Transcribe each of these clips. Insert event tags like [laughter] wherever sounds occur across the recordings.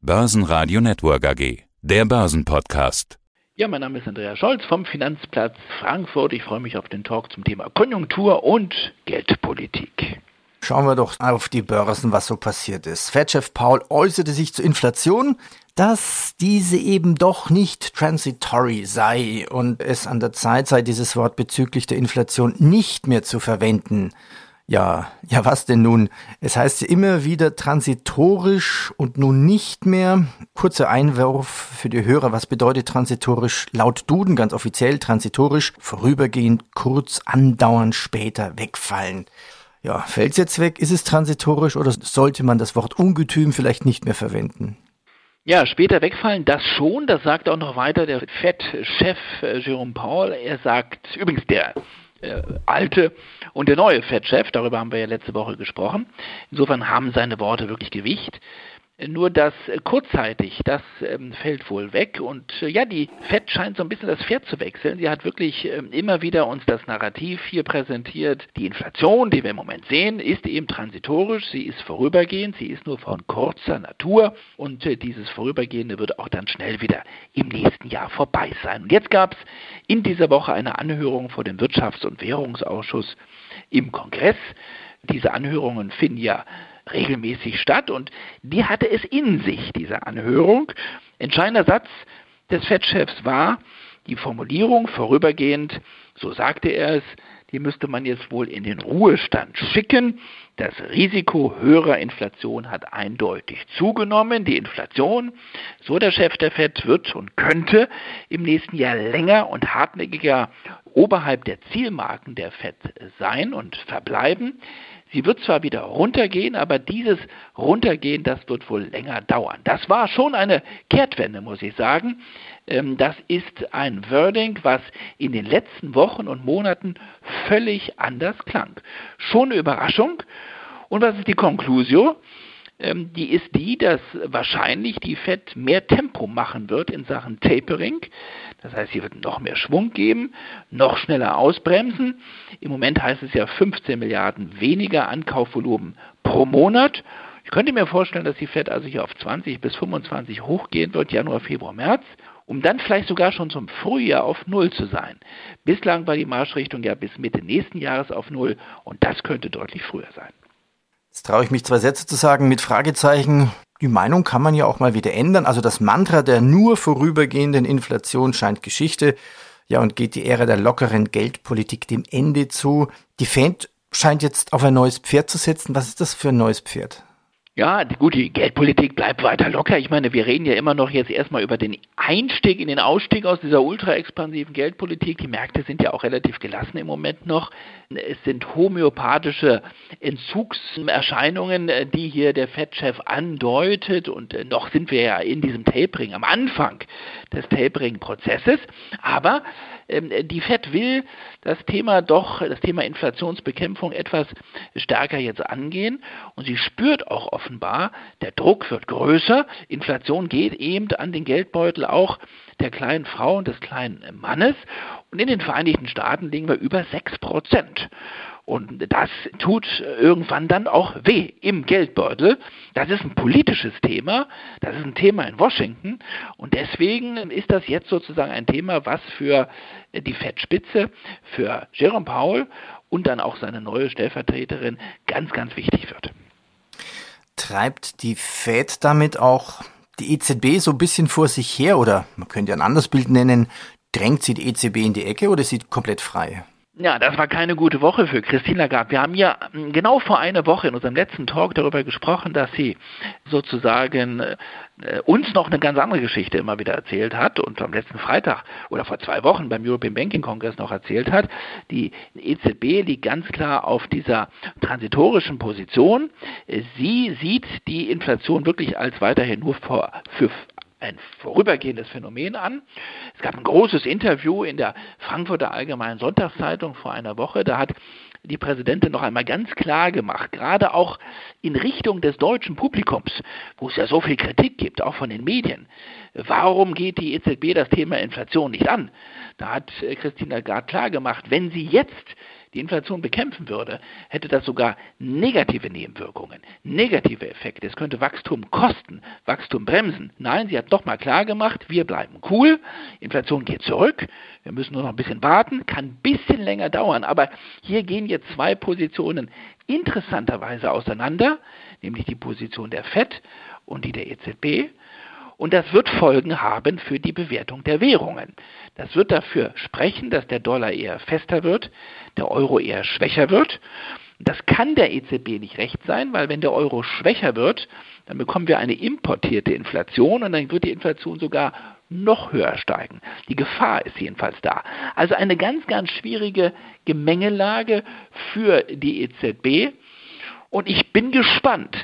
Börsenradio Network AG. Der Börsenpodcast. Ja, mein Name ist Andreas Scholz vom Finanzplatz Frankfurt. Ich freue mich auf den Talk zum Thema Konjunktur und Geldpolitik. Schauen wir doch auf die Börsen, was so passiert ist. Fedchef Paul äußerte sich zur Inflation, dass diese eben doch nicht transitory sei und es an der Zeit sei, dieses Wort bezüglich der Inflation nicht mehr zu verwenden. Ja, ja, was denn nun? Es heißt immer wieder transitorisch und nun nicht mehr. Kurzer Einwurf für die Hörer. Was bedeutet transitorisch? Laut Duden ganz offiziell transitorisch, vorübergehend, kurz, andauernd, später wegfallen. Ja, fällt's jetzt weg? Ist es transitorisch oder sollte man das Wort Ungetüm vielleicht nicht mehr verwenden? Ja, später wegfallen, das schon. Das sagt auch noch weiter der FED-Chef äh, Jerome Paul. Er sagt, übrigens der äh, alte und der neue Fed-Chef, darüber haben wir ja letzte Woche gesprochen. Insofern haben seine Worte wirklich Gewicht. Nur das äh, kurzzeitig, das ähm, fällt wohl weg. Und äh, ja, die FED scheint so ein bisschen das Pferd zu wechseln. Sie hat wirklich ähm, immer wieder uns das Narrativ hier präsentiert. Die Inflation, die wir im Moment sehen, ist eben transitorisch. Sie ist vorübergehend. Sie ist nur von kurzer Natur. Und äh, dieses Vorübergehende wird auch dann schnell wieder im nächsten Jahr vorbei sein. Und jetzt gab es in dieser Woche eine Anhörung vor dem Wirtschafts- und Währungsausschuss im Kongress. Diese Anhörungen finden ja regelmäßig statt und die hatte es in sich, diese Anhörung. Entscheidender Satz des FED-Chefs war die Formulierung vorübergehend, so sagte er es, die müsste man jetzt wohl in den Ruhestand schicken. Das Risiko höherer Inflation hat eindeutig zugenommen. Die Inflation, so der Chef der FED, wird und könnte im nächsten Jahr länger und hartnäckiger oberhalb der Zielmarken der FED sein und verbleiben. Sie wird zwar wieder runtergehen, aber dieses Runtergehen, das wird wohl länger dauern. Das war schon eine Kehrtwende, muss ich sagen. Ähm, das ist ein Wording, was in den letzten Wochen und Monaten völlig anders klang. Schon eine Überraschung. Und was ist die Konklusio? Ähm, die ist die, dass wahrscheinlich die Fed mehr Tempo machen wird in Sachen Tapering. Das heißt, sie wird noch mehr Schwung geben, noch schneller ausbremsen. Im Moment heißt es ja 15 Milliarden weniger Ankaufvolumen pro Monat. Ich könnte mir vorstellen, dass die Fed also hier auf 20 bis 25 hochgehen wird, Januar, Februar, März, um dann vielleicht sogar schon zum Frühjahr auf Null zu sein. Bislang war die Marschrichtung ja bis Mitte nächsten Jahres auf Null und das könnte deutlich früher sein. Jetzt traue ich mich zwei Sätze zu sagen mit Fragezeichen. Die Meinung kann man ja auch mal wieder ändern. Also das Mantra der nur vorübergehenden Inflation scheint Geschichte. Ja, und geht die Ära der lockeren Geldpolitik dem Ende zu. Die Fed scheint jetzt auf ein neues Pferd zu setzen. Was ist das für ein neues Pferd? Ja, gut, die Geldpolitik bleibt weiter locker. Ich meine, wir reden ja immer noch jetzt erstmal über den Einstieg in den Ausstieg aus dieser ultra-expansiven Geldpolitik. Die Märkte sind ja auch relativ gelassen im Moment noch. Es sind homöopathische Entzugserscheinungen, die hier der Fed-Chef andeutet. Und noch sind wir ja in diesem Tapering, am Anfang des Tapering-Prozesses. Aber ähm, die Fed will das Thema doch, das Thema Inflationsbekämpfung etwas stärker jetzt angehen und sie spürt auch offenbar, der Druck wird größer, Inflation geht eben an den Geldbeutel auch der kleinen Frau und des kleinen Mannes und in den Vereinigten Staaten liegen wir über 6 Prozent. Und das tut irgendwann dann auch weh im Geldbeutel. Das ist ein politisches Thema, das ist ein Thema in Washington. Und deswegen ist das jetzt sozusagen ein Thema, was für die Fettspitze, für Jerome Powell und dann auch seine neue Stellvertreterin ganz, ganz wichtig wird. Treibt die Fed damit auch die EZB so ein bisschen vor sich her oder man könnte ein anderes Bild nennen, drängt sie die EZB in die Ecke oder ist sie komplett frei? Ja, das war keine gute Woche für Christine Lagarde. Wir haben ja hm, genau vor einer Woche in unserem letzten Talk darüber gesprochen, dass sie sozusagen äh, uns noch eine ganz andere Geschichte immer wieder erzählt hat und am letzten Freitag oder vor zwei Wochen beim European Banking Congress noch erzählt hat. Die EZB liegt ganz klar auf dieser transitorischen Position. Sie sieht die Inflation wirklich als weiterhin nur für ein vorübergehendes Phänomen an. Es gab ein großes Interview in der Frankfurter Allgemeinen Sonntagszeitung vor einer Woche. Da hat die Präsidentin noch einmal ganz klar gemacht, gerade auch in Richtung des deutschen Publikums, wo es ja so viel Kritik gibt, auch von den Medien. Warum geht die EZB das Thema Inflation nicht an? Da hat äh, Christine Lagarde klar gemacht, wenn sie jetzt die Inflation bekämpfen würde, hätte das sogar negative Nebenwirkungen, negative Effekte. Es könnte Wachstum kosten, Wachstum bremsen. Nein, sie hat doch mal klar gemacht, wir bleiben cool, Inflation geht zurück, wir müssen nur noch ein bisschen warten, kann ein bisschen länger dauern, aber hier gehen jetzt zwei Positionen interessanterweise auseinander, nämlich die Position der FED und die der EZB. Und das wird Folgen haben für die Bewertung der Währungen. Das wird dafür sprechen, dass der Dollar eher fester wird, der Euro eher schwächer wird. Das kann der EZB nicht recht sein, weil wenn der Euro schwächer wird, dann bekommen wir eine importierte Inflation und dann wird die Inflation sogar noch höher steigen. Die Gefahr ist jedenfalls da. Also eine ganz, ganz schwierige Gemengelage für die EZB. Und ich bin gespannt,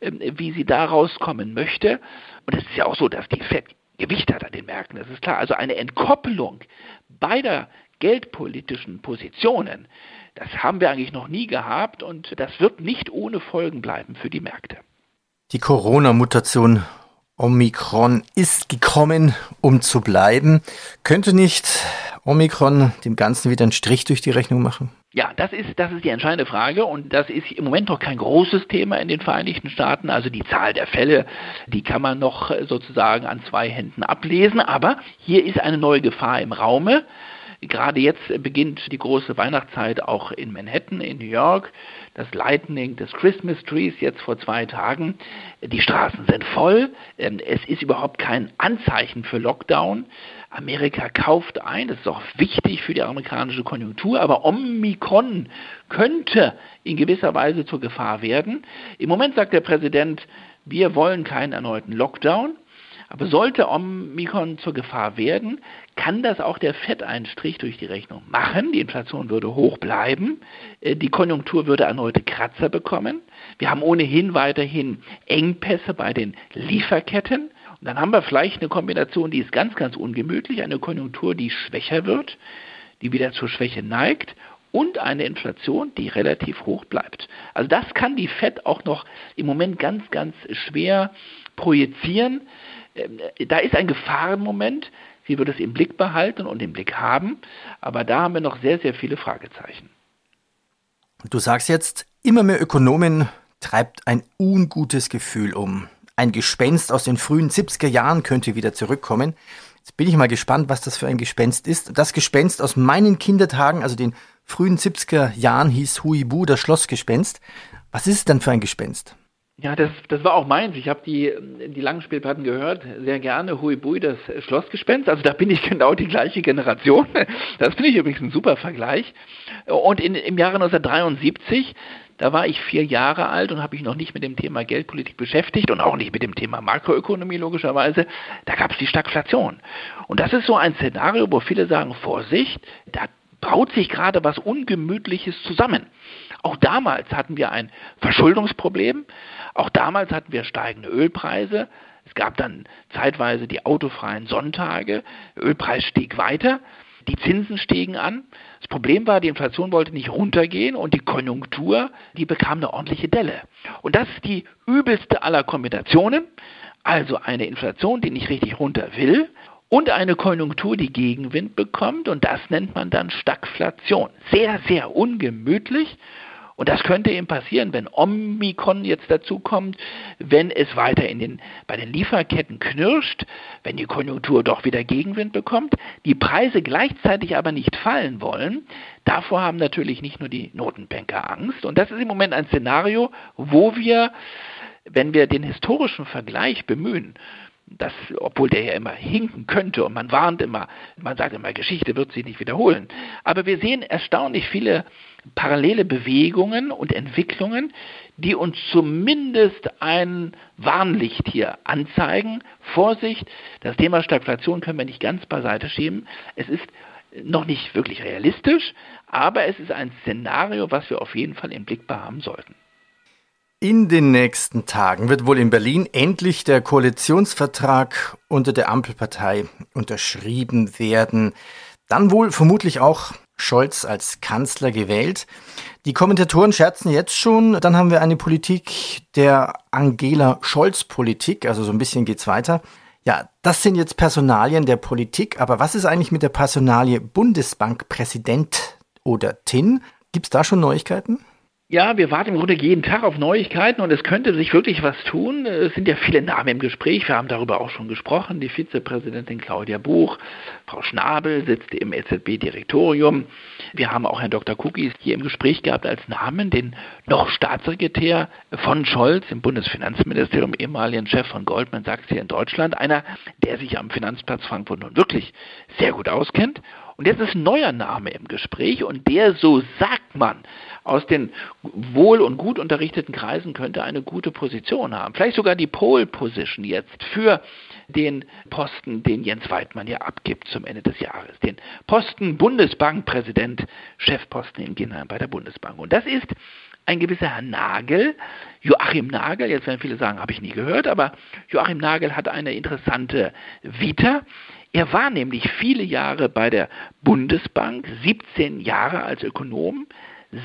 ähm, wie sie da rauskommen möchte. Und es ist ja auch so, dass die FED Gewicht hat an den Märkten, das ist klar. Also eine Entkoppelung beider geldpolitischen Positionen, das haben wir eigentlich noch nie gehabt und das wird nicht ohne Folgen bleiben für die Märkte. Die Corona-Mutation Omikron ist gekommen, um zu bleiben. Könnte nicht Omikron dem Ganzen wieder einen Strich durch die Rechnung machen? Ja, das ist, das ist die entscheidende Frage und das ist im Moment noch kein großes Thema in den Vereinigten Staaten. Also die Zahl der Fälle, die kann man noch sozusagen an zwei Händen ablesen, aber hier ist eine neue Gefahr im Raume. Gerade jetzt beginnt die große Weihnachtszeit auch in Manhattan, in New York. Das Lightning des Christmas Trees jetzt vor zwei Tagen. Die Straßen sind voll. Ähm, es ist überhaupt kein Anzeichen für Lockdown. Amerika kauft ein, das ist auch wichtig für die amerikanische Konjunktur, aber Omikron könnte in gewisser Weise zur Gefahr werden. Im Moment sagt der Präsident, wir wollen keinen erneuten Lockdown. Aber sollte Omikron zur Gefahr werden, kann das auch der FED einen Strich durch die Rechnung machen. Die Inflation würde hoch bleiben, äh, die Konjunktur würde erneute Kratzer bekommen. Wir haben ohnehin weiterhin Engpässe bei den Lieferketten. Dann haben wir vielleicht eine Kombination, die ist ganz, ganz ungemütlich, eine Konjunktur, die schwächer wird, die wieder zur Schwäche neigt und eine Inflation, die relativ hoch bleibt. Also das kann die Fed auch noch im Moment ganz, ganz schwer projizieren. Ähm, da ist ein Gefahrenmoment. Sie wird es im Blick behalten und im Blick haben, aber da haben wir noch sehr, sehr viele Fragezeichen. Du sagst jetzt, immer mehr Ökonomen treibt ein ungutes Gefühl um. Ein Gespenst aus den frühen 70er Jahren könnte wieder zurückkommen. Jetzt bin ich mal gespannt, was das für ein Gespenst ist. Das Gespenst aus meinen Kindertagen, also den frühen 70er Jahren, hieß Huibu, das Schlossgespenst. Was ist es denn für ein Gespenst? Ja, das, das war auch meins. Ich habe die, die langen Spielplatten gehört, sehr gerne. Hui Bui, das Schlossgespenst. Also da bin ich [laughs] genau die gleiche Generation. Das finde ich übrigens ein super Vergleich. Und in, im Jahre 1973, da war ich vier Jahre alt und habe mich noch nicht mit dem Thema Geldpolitik beschäftigt und auch nicht mit dem Thema Makroökonomie logischerweise. Da gab es die Stagflation. Und das ist so ein Szenario, wo viele sagen, Vorsicht, da braut sich gerade was Ungemütliches zusammen. Auch damals hatten wir ein Verschuldungsproblem. Auch damals hatten wir steigende Ölpreise. Es gab dann zeitweise die autofreien Sonntage. Der Ölpreis stieg weiter. Die Zinsen stiegen an. Das Problem war, die Inflation wollte nicht runtergehen und die Konjunktur, die bekam eine ordentliche Delle. Und das ist die übelste aller Kombinationen. Also eine Inflation, die nicht richtig runter will und eine Konjunktur, die Gegenwind bekommt und das nennt man dann Stagflation. Sehr, sehr ungemütlich und das könnte eben passieren, wenn Omikron jetzt dazukommt, wenn es weiter in den, bei den Lieferketten knirscht, wenn die Konjunktur doch wieder Gegenwind bekommt, die Preise gleichzeitig aber nicht fallen wollen. Davor haben natürlich nicht nur die Notenbanker Angst. Und das ist im Moment ein Szenario, wo wir, wenn wir den historischen Vergleich bemühen, das, obwohl der ja immer hinken könnte und man warnt immer, man sagt immer, Geschichte wird sich nicht wiederholen. Aber wir sehen erstaunlich viele parallele Bewegungen und Entwicklungen, die uns zumindest ein Warnlicht hier anzeigen. Vorsicht, das Thema Stagflation können wir nicht ganz beiseite schieben. Es ist noch nicht wirklich realistisch, aber es ist ein Szenario, was wir auf jeden Fall im Blick haben sollten. In den nächsten Tagen wird wohl in Berlin endlich der Koalitionsvertrag unter der Ampelpartei unterschrieben werden. Dann wohl vermutlich auch Scholz als Kanzler gewählt. Die Kommentatoren scherzen jetzt schon, dann haben wir eine Politik der Angela Scholz Politik, also so ein bisschen geht's weiter. Ja, das sind jetzt Personalien der Politik, aber was ist eigentlich mit der Personalie Bundesbankpräsident oder TIN? Gibt es da schon Neuigkeiten? Ja, wir warten im Grunde jeden Tag auf Neuigkeiten und es könnte sich wirklich was tun. Es sind ja viele Namen im Gespräch. Wir haben darüber auch schon gesprochen. Die Vizepräsidentin Claudia Buch, Frau Schnabel sitzt im EZB-Direktorium. Wir haben auch Herrn Dr. Kukis hier im Gespräch gehabt als Namen, den noch Staatssekretär von Scholz im Bundesfinanzministerium, ehemaligen Chef von Goldman Sachs hier in Deutschland. Einer, der sich am Finanzplatz Frankfurt nun wirklich sehr gut auskennt. Und jetzt ist ein neuer Name im Gespräch und der, so sagt man, aus den wohl und gut unterrichteten Kreisen könnte eine gute Position haben. Vielleicht sogar die Pole Position jetzt für den Posten, den Jens Weidmann ja abgibt zum Ende des Jahres. Den Posten Bundesbankpräsident, Chefposten in Ginheim bei der Bundesbank. Und das ist ein gewisser Herr Nagel, Joachim Nagel, jetzt werden viele sagen, habe ich nie gehört, aber Joachim Nagel hat eine interessante Vita. Er war nämlich viele Jahre bei der Bundesbank, 17 Jahre als Ökonom,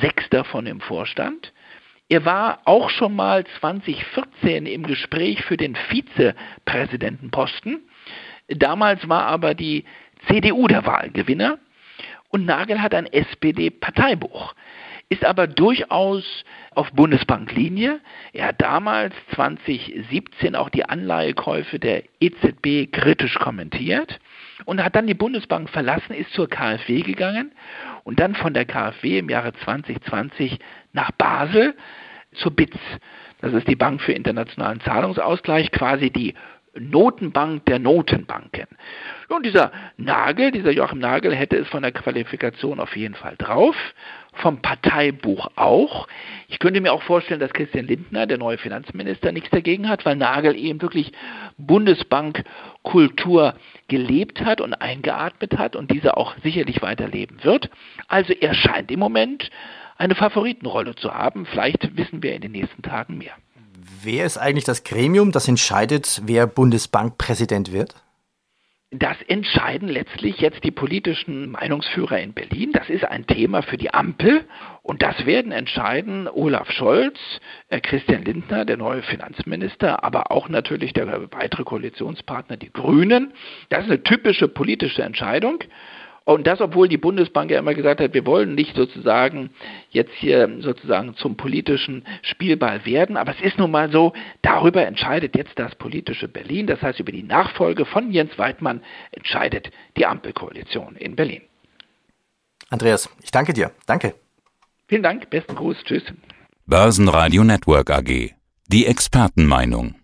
sechs davon im Vorstand. Er war auch schon mal 2014 im Gespräch für den Vizepräsidentenposten. Damals war aber die CDU der Wahlgewinner und Nagel hat ein SPD-Parteibuch ist aber durchaus auf Bundesbanklinie. Er hat damals 2017 auch die Anleihekäufe der EZB kritisch kommentiert und hat dann die Bundesbank verlassen, ist zur KfW gegangen und dann von der KfW im Jahre 2020 nach Basel zur BITS. Das ist die Bank für internationalen Zahlungsausgleich, quasi die Notenbank der Notenbanken. Und dieser Nagel, dieser Joachim Nagel, hätte es von der Qualifikation auf jeden Fall drauf, vom Parteibuch auch. Ich könnte mir auch vorstellen, dass Christian Lindner, der neue Finanzminister, nichts dagegen hat, weil Nagel eben wirklich Bundesbankkultur gelebt hat und eingeatmet hat und diese auch sicherlich weiterleben wird. Also er scheint im Moment eine Favoritenrolle zu haben. Vielleicht wissen wir in den nächsten Tagen mehr. Wer ist eigentlich das Gremium, das entscheidet, wer Bundesbankpräsident wird? Das entscheiden letztlich jetzt die politischen Meinungsführer in Berlin. Das ist ein Thema für die Ampel und das werden entscheiden Olaf Scholz, äh, Christian Lindner, der neue Finanzminister, aber auch natürlich der weitere Koalitionspartner, die Grünen. Das ist eine typische politische Entscheidung. Und das, obwohl die Bundesbank ja immer gesagt hat, wir wollen nicht sozusagen jetzt hier sozusagen zum politischen Spielball werden. Aber es ist nun mal so, darüber entscheidet jetzt das politische Berlin. Das heißt, über die Nachfolge von Jens Weidmann entscheidet die Ampelkoalition in Berlin. Andreas, ich danke dir. Danke. Vielen Dank. Besten Gruß. Tschüss. Börsenradio Network AG. Die Expertenmeinung.